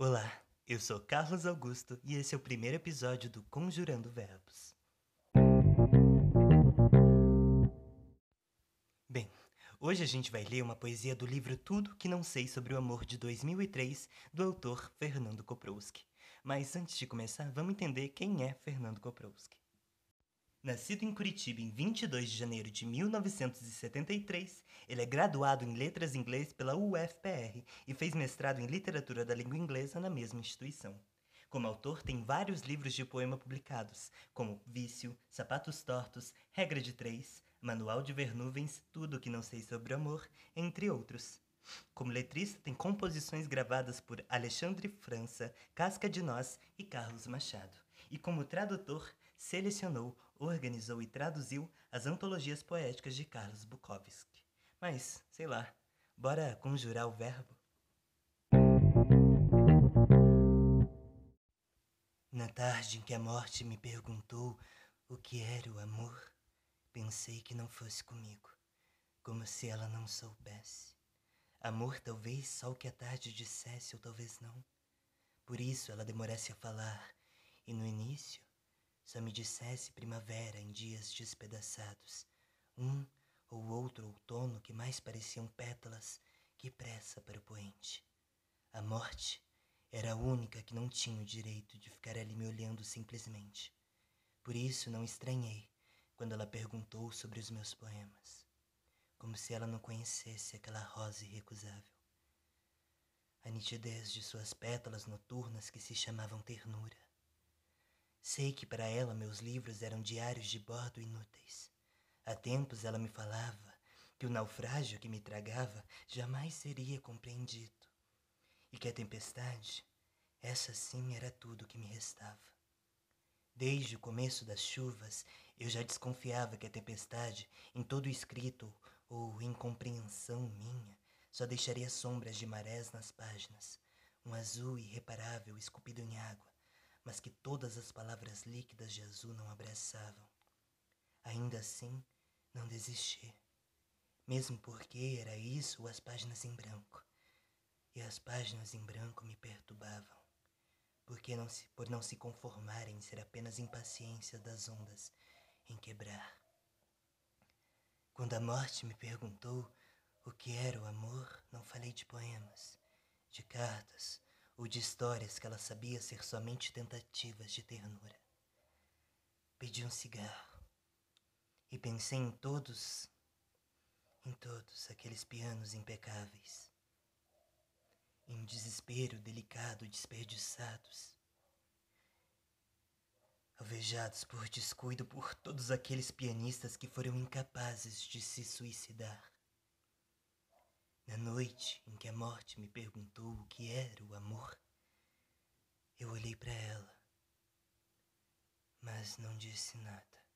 Olá, eu sou Carlos Augusto e esse é o primeiro episódio do Conjurando Verbos. Bem, hoje a gente vai ler uma poesia do livro Tudo que Não Sei sobre o Amor de 2003, do autor Fernando Koprowski. Mas antes de começar, vamos entender quem é Fernando Koprowski. Nascido em Curitiba em 22 de janeiro de 1973, ele é graduado em Letras Inglês pela UFPR e fez mestrado em Literatura da Língua Inglesa na mesma instituição. Como autor, tem vários livros de poema publicados, como Vício, Sapatos Tortos, Regra de Três, Manual de Ver Nuvens, Tudo que Não Sei Sobre Amor, entre outros. Como letrista, tem composições gravadas por Alexandre França, Casca de Nós e Carlos Machado. E como tradutor, selecionou, organizou e traduziu as antologias poéticas de Carlos Bukowski. Mas, sei lá, bora conjurar o verbo? Na tarde em que a morte me perguntou o que era o amor, pensei que não fosse comigo, como se ela não soubesse. Amor talvez só o que a tarde dissesse ou talvez não. Por isso ela demorasse a falar, e no início só me dissesse primavera em dias despedaçados, um ou outro outono que mais pareciam pétalas que pressa para o poente. A morte era a única que não tinha o direito de ficar ali me olhando simplesmente. Por isso não estranhei quando ela perguntou sobre os meus poemas, como se ela não conhecesse aquela rosa irrecusável. A nitidez de suas pétalas noturnas que se chamavam ternura Sei que para ela meus livros eram diários de bordo inúteis. Há tempos ela me falava que o naufrágio que me tragava jamais seria compreendido e que a tempestade, essa sim era tudo que me restava. Desde o começo das chuvas, eu já desconfiava que a tempestade, em todo escrito ou incompreensão minha, só deixaria sombras de marés nas páginas, um azul irreparável esculpido em água, mas que todas as palavras líquidas de azul não abraçavam. Ainda assim, não desisti, mesmo porque era isso as páginas em branco. E as páginas em branco me perturbavam, porque não se, por não se conformarem em ser apenas impaciência das ondas em quebrar. Quando a morte me perguntou o que era o amor, não falei de poemas, de cartas, ou de histórias que ela sabia ser somente tentativas de ternura. Pedi um cigarro e pensei em todos, em todos aqueles pianos impecáveis, em desespero delicado desperdiçados, alvejados por descuido por todos aqueles pianistas que foram incapazes de se suicidar. Noite em que a morte me perguntou o que era o amor, eu olhei para ela, mas não disse nada.